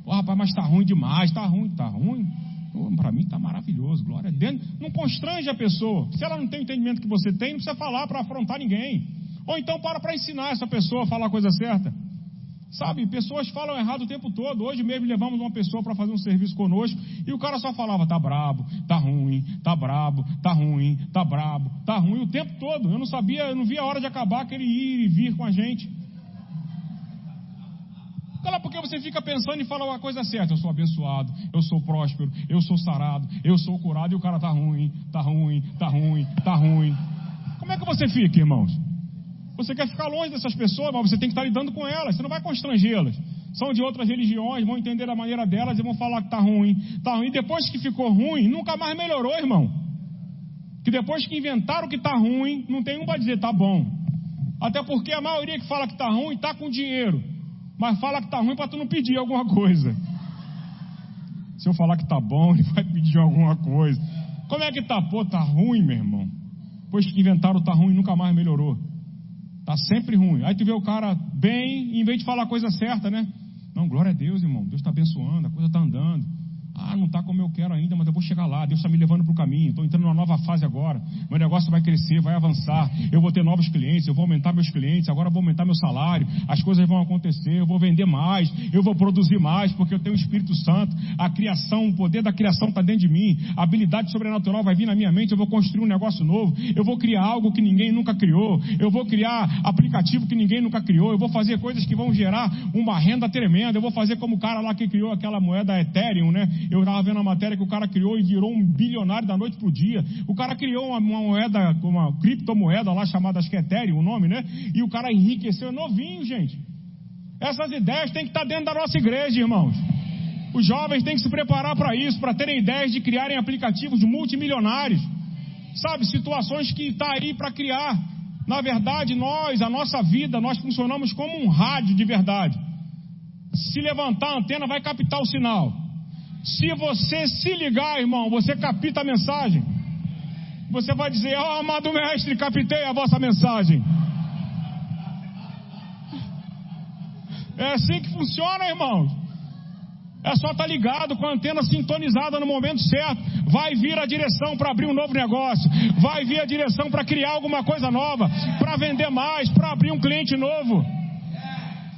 Pô, rapaz, mas está ruim demais, está ruim, está ruim. Para mim está maravilhoso, glória a Deus. Não constrange a pessoa. Se ela não tem o entendimento que você tem, não precisa falar para afrontar ninguém. Ou então para para ensinar essa pessoa a falar a coisa certa. Sabe, pessoas falam errado o tempo todo. Hoje mesmo levamos uma pessoa para fazer um serviço conosco e o cara só falava: tá brabo, tá ruim, tá brabo, tá ruim, tá brabo, tá ruim o tempo todo. Eu não sabia, eu não via a hora de acabar aquele ir e vir com a gente. Porque você fica pensando e fala a coisa certa. Eu sou abençoado, eu sou próspero, eu sou sarado, eu sou curado e o cara tá ruim, tá ruim, tá ruim, tá ruim. Como é que você fica, irmãos? Você quer ficar longe dessas pessoas, mas você tem que estar lidando com elas, você não vai constrangê-las. São de outras religiões, vão entender a maneira delas e vão falar que tá ruim, tá ruim. Depois que ficou ruim, nunca mais melhorou, irmão. Que depois que inventaram que tá ruim, não tem um para dizer tá bom. Até porque a maioria que fala que tá ruim tá com dinheiro mas fala que tá ruim para tu não pedir alguma coisa. Se eu falar que tá bom, [LAUGHS] ele vai pedir alguma coisa. Como é que tá? Pô, tá ruim, meu irmão. Depois que inventaram tá ruim, nunca mais melhorou. Tá sempre ruim. Aí tu vê o cara bem, em vez de falar a coisa certa, né? Não, glória a Deus, irmão. Deus está abençoando, a coisa está andando. Ah, não está como eu quero ainda, mas eu vou chegar lá. Deus está me levando para o caminho. Estou entrando numa nova fase agora. Meu negócio vai crescer, vai avançar. Eu vou ter novos clientes, eu vou aumentar meus clientes. Agora eu vou aumentar meu salário. As coisas vão acontecer. Eu vou vender mais. Eu vou produzir mais, porque eu tenho o Espírito Santo. A criação, o poder da criação está dentro de mim. A habilidade sobrenatural vai vir na minha mente. Eu vou construir um negócio novo. Eu vou criar algo que ninguém nunca criou. Eu vou criar aplicativo que ninguém nunca criou. Eu vou fazer coisas que vão gerar uma renda tremenda. Eu vou fazer como o cara lá que criou aquela moeda Ethereum, né? Eu estava vendo a matéria que o cara criou e virou um bilionário da noite para o dia. O cara criou uma, uma, moeda, uma criptomoeda lá chamada, acho que é Ethereum o nome, né? E o cara enriqueceu novinho, gente. Essas ideias têm que estar dentro da nossa igreja, irmãos. Os jovens têm que se preparar para isso, para terem ideias de criarem aplicativos multimilionários. Sabe, situações que está aí para criar. Na verdade, nós, a nossa vida, nós funcionamos como um rádio de verdade. Se levantar a antena, vai captar o sinal. Se você se ligar, irmão, você capta a mensagem. Você vai dizer: Ó oh, amado mestre, captei a vossa mensagem. É assim que funciona, irmãos. É só estar tá ligado com a antena sintonizada no momento certo. Vai vir a direção para abrir um novo negócio. Vai vir a direção para criar alguma coisa nova. Para vender mais. Para abrir um cliente novo.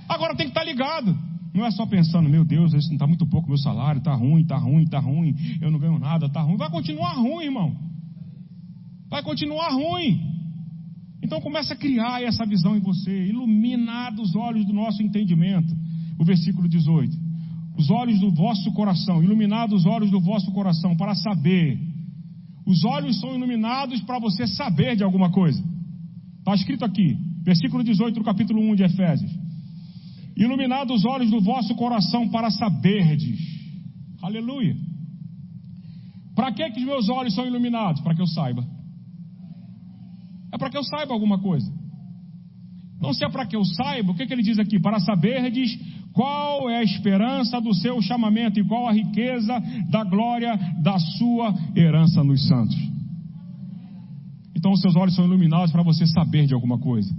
Agora tem que estar tá ligado. Não é só pensando, meu Deus, isso está muito pouco meu salário, está ruim, está ruim, está ruim, eu não ganho nada, está ruim. Vai continuar ruim, irmão. Vai continuar ruim. Então começa a criar essa visão em você, iluminar os olhos do nosso entendimento. O versículo 18 os olhos do vosso coração, iluminados os olhos do vosso coração, para saber. Os olhos são iluminados para você saber de alguma coisa. Está escrito aqui, versículo 18 do capítulo 1 de Efésios. Iluminados os olhos do vosso coração para saberdes. Aleluia. Para que, que os meus olhos são iluminados? Para que eu saiba. É para que eu saiba alguma coisa. Não se é para que eu saiba, o que, que ele diz aqui? Para saberdes qual é a esperança do seu chamamento e qual a riqueza da glória da sua herança nos santos? Então os seus olhos são iluminados para você saber de alguma coisa.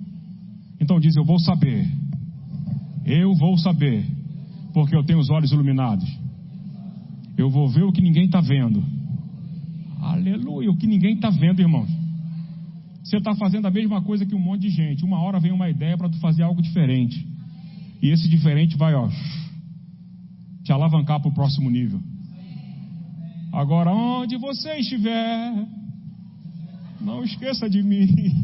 Então diz: Eu vou saber. Eu vou saber. Porque eu tenho os olhos iluminados. Eu vou ver o que ninguém está vendo. Aleluia. O que ninguém está vendo, irmãos. Você está fazendo a mesma coisa que um monte de gente. Uma hora vem uma ideia para tu fazer algo diferente. E esse diferente vai, ó, te alavancar para o próximo nível. Agora, onde você estiver, não esqueça de mim. [LAUGHS]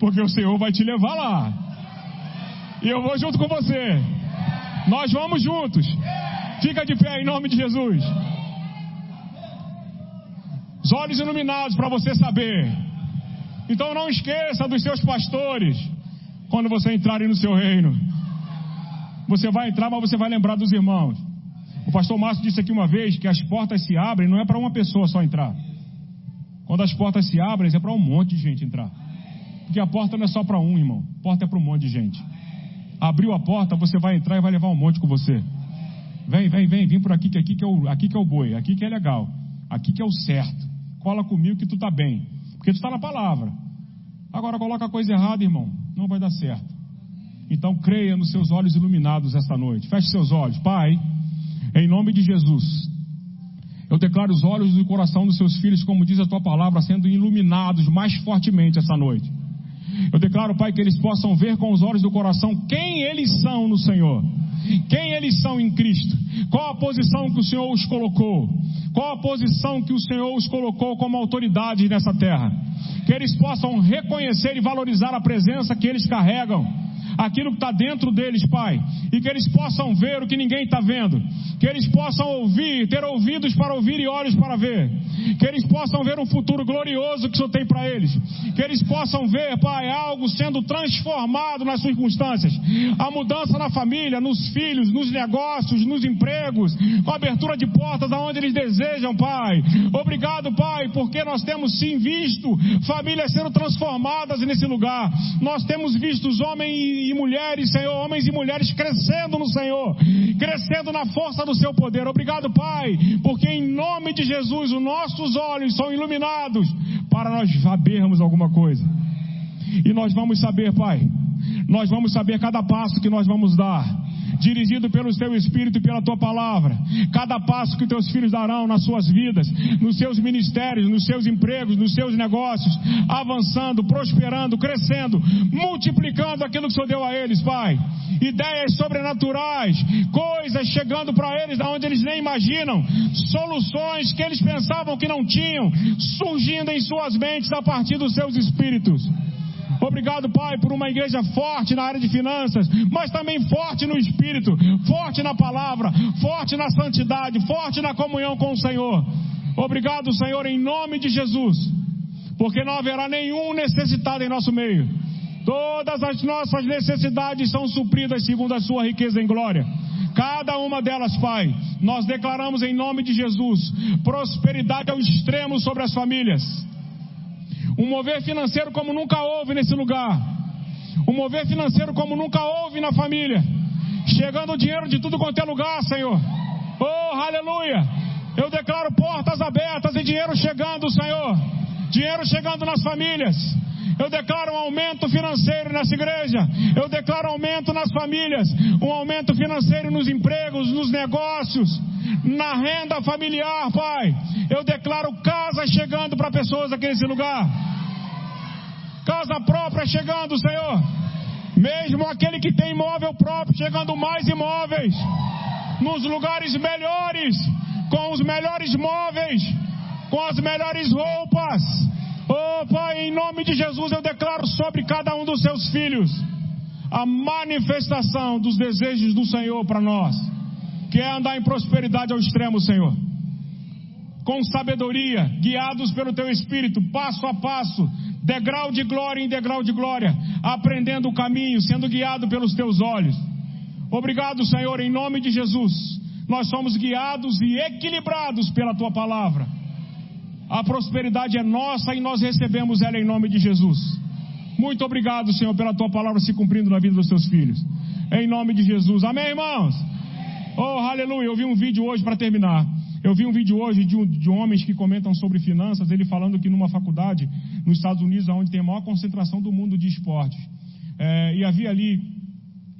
Porque o Senhor vai te levar lá. E eu vou junto com você. Nós vamos juntos. Fica de pé em nome de Jesus. Os olhos iluminados para você saber. Então não esqueça dos seus pastores quando você entrar no seu reino. Você vai entrar, mas você vai lembrar dos irmãos. O pastor Márcio disse aqui uma vez que as portas se abrem, não é para uma pessoa só entrar. Quando as portas se abrem, é para um monte de gente entrar. Porque a porta não é só para um, irmão. A porta é para um monte de gente. Abriu a porta, você vai entrar e vai levar um monte com você. Vem, vem, vem, vem por aqui, que aqui que é o, aqui que é o boi, aqui que é legal, aqui que é o certo. Cola comigo que tu tá bem. Porque tu está na palavra. Agora coloca a coisa errada, irmão não vai dar certo. Então creia nos seus olhos iluminados esta noite. Feche seus olhos. Pai, em nome de Jesus, eu declaro os olhos do coração dos seus filhos, como diz a tua palavra, sendo iluminados mais fortemente esta noite. Eu declaro, Pai, que eles possam ver com os olhos do coração quem eles são no Senhor. Quem eles são em Cristo? Qual a posição que o Senhor os colocou? Qual a posição que o Senhor os colocou como autoridade nessa terra? Que eles possam reconhecer e valorizar a presença que eles carregam aquilo que está dentro deles, Pai, e que eles possam ver o que ninguém está vendo, que eles possam ouvir, ter ouvidos para ouvir e olhos para ver, que eles possam ver um futuro glorioso que o Senhor tem para eles, que eles possam ver, Pai, algo sendo transformado nas circunstâncias, a mudança na família, nos filhos, nos negócios, nos empregos, com a abertura de portas aonde eles desejam, Pai. Obrigado, Pai, porque nós temos sim visto famílias sendo transformadas nesse lugar. Nós temos visto os homens e mulheres, Senhor, homens e mulheres crescendo no Senhor, crescendo na força do seu poder. Obrigado, Pai, porque em nome de Jesus os nossos olhos são iluminados para nós sabermos alguma coisa. E nós vamos saber, Pai, nós vamos saber cada passo que nós vamos dar dirigido pelo teu Espírito e pela tua palavra. Cada passo que teus filhos darão nas suas vidas, nos seus ministérios, nos seus empregos, nos seus negócios, avançando, prosperando, crescendo, multiplicando aquilo que o Senhor deu a eles, Pai. Ideias sobrenaturais, coisas chegando para eles da onde eles nem imaginam, soluções que eles pensavam que não tinham, surgindo em suas mentes a partir dos seus espíritos. Obrigado, Pai, por uma igreja forte na área de finanças, mas também forte no espírito, forte na palavra, forte na santidade, forte na comunhão com o Senhor. Obrigado, Senhor, em nome de Jesus, porque não haverá nenhum necessitado em nosso meio. Todas as nossas necessidades são supridas segundo a sua riqueza em glória. Cada uma delas, Pai, nós declaramos em nome de Jesus prosperidade ao extremo sobre as famílias Um mover financeiro como nunca houve nesse lugar. Um mover financeiro como nunca houve na família. Chegando dinheiro de tudo quanto é lugar, Senhor. Oh, aleluia. Eu declaro portas abertas e dinheiro chegando, Senhor. Dinheiro chegando nas famílias. Eu declaro um aumento financeiro nessa igreja. Eu declaro aumento nas famílias. Um aumento financeiro nos empregos, nos negócios, na renda familiar, Pai. Eu declaro casa chegando para pessoas aqui nesse lugar. Casa própria chegando, Senhor. Mesmo aquele que tem imóvel próprio, chegando mais imóveis. Nos lugares melhores, com os melhores móveis, com as melhores roupas Oh Pai, em nome de Jesus eu declaro sobre cada um dos seus filhos a manifestação dos desejos do Senhor para nós, que é andar em prosperidade ao extremo, Senhor. Com sabedoria, guiados pelo teu espírito, passo a passo, degrau de glória em degrau de glória, aprendendo o caminho, sendo guiado pelos teus olhos. Obrigado, Senhor, em nome de Jesus. Nós somos guiados e equilibrados pela tua palavra. A prosperidade é nossa e nós recebemos ela em nome de Jesus. Muito obrigado, Senhor, pela tua palavra se cumprindo na vida dos teus filhos. Em nome de Jesus. Amém, irmãos? Oh, aleluia. Eu vi um vídeo hoje para terminar. Eu vi um vídeo hoje de, um, de, homens que comentam sobre finanças, ele falando que numa faculdade nos Estados Unidos, onde tem a maior concentração do mundo de esportes, é, e havia ali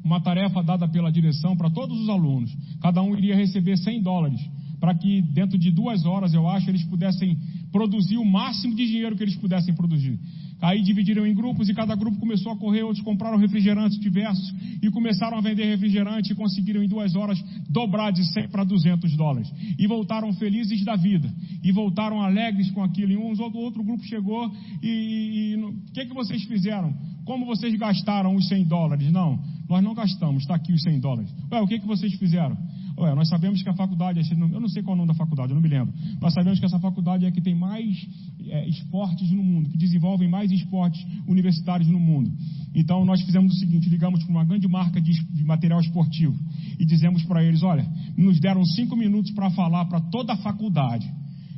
uma tarefa dada pela direção para todos os alunos. Cada um iria receber 100 dólares para que dentro de duas horas, eu acho, eles pudessem produzir o máximo de dinheiro que eles pudessem produzir. Aí dividiram em grupos e cada grupo começou a correr, outros compraram refrigerantes diversos e começaram a vender refrigerante e conseguiram em duas horas dobrar de 100 para 200 dólares. E voltaram felizes da vida. E voltaram alegres com aquilo. E um outro grupo chegou e o que, que vocês fizeram? Como vocês gastaram os 100 dólares? Não, nós não gastamos, está aqui os 100 dólares. Ué, o que, que vocês fizeram? Nós sabemos que a faculdade, eu não sei qual é o nome da faculdade, eu não me lembro. Nós sabemos que essa faculdade é que tem mais é, esportes no mundo, que desenvolvem mais esportes universitários no mundo. Então nós fizemos o seguinte: ligamos para uma grande marca de, de material esportivo e dizemos para eles: olha, nos deram cinco minutos para falar para toda a faculdade.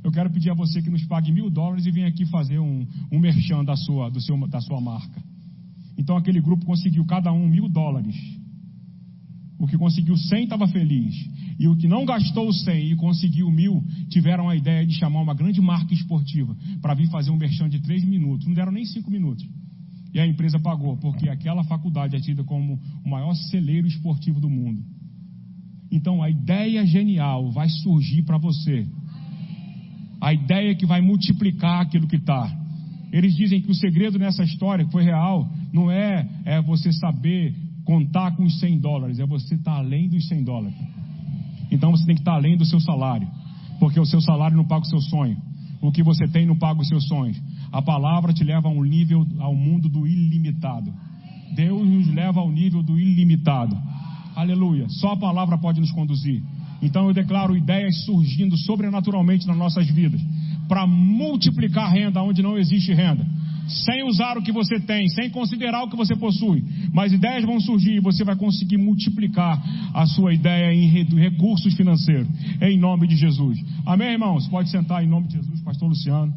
Eu quero pedir a você que nos pague mil dólares e venha aqui fazer um, um merchan da sua, do seu, da sua marca. Então aquele grupo conseguiu cada um mil dólares. O que conseguiu 100 estava feliz. E o que não gastou 100 e conseguiu mil, tiveram a ideia de chamar uma grande marca esportiva para vir fazer um merchan de 3 minutos. Não deram nem 5 minutos. E a empresa pagou, porque aquela faculdade é tida como o maior celeiro esportivo do mundo. Então a ideia genial vai surgir para você. A ideia que vai multiplicar aquilo que está. Eles dizem que o segredo nessa história, que foi real, não é, é você saber contar com os 100 dólares, é você estar tá além dos 100 dólares. Então você tem que estar tá além do seu salário, porque o seu salário não paga o seu sonho. O que você tem não paga os seus sonhos. A palavra te leva a um nível, ao mundo do ilimitado. Deus nos leva ao nível do ilimitado. Aleluia. Só a palavra pode nos conduzir. Então eu declaro ideias surgindo sobrenaturalmente nas nossas vidas para multiplicar renda onde não existe renda sem usar o que você tem, sem considerar o que você possui. Mas ideias vão surgir e você vai conseguir multiplicar a sua ideia em recursos financeiros. Em nome de Jesus. Amém, irmãos? Pode sentar em nome de Jesus, Pastor Luciano.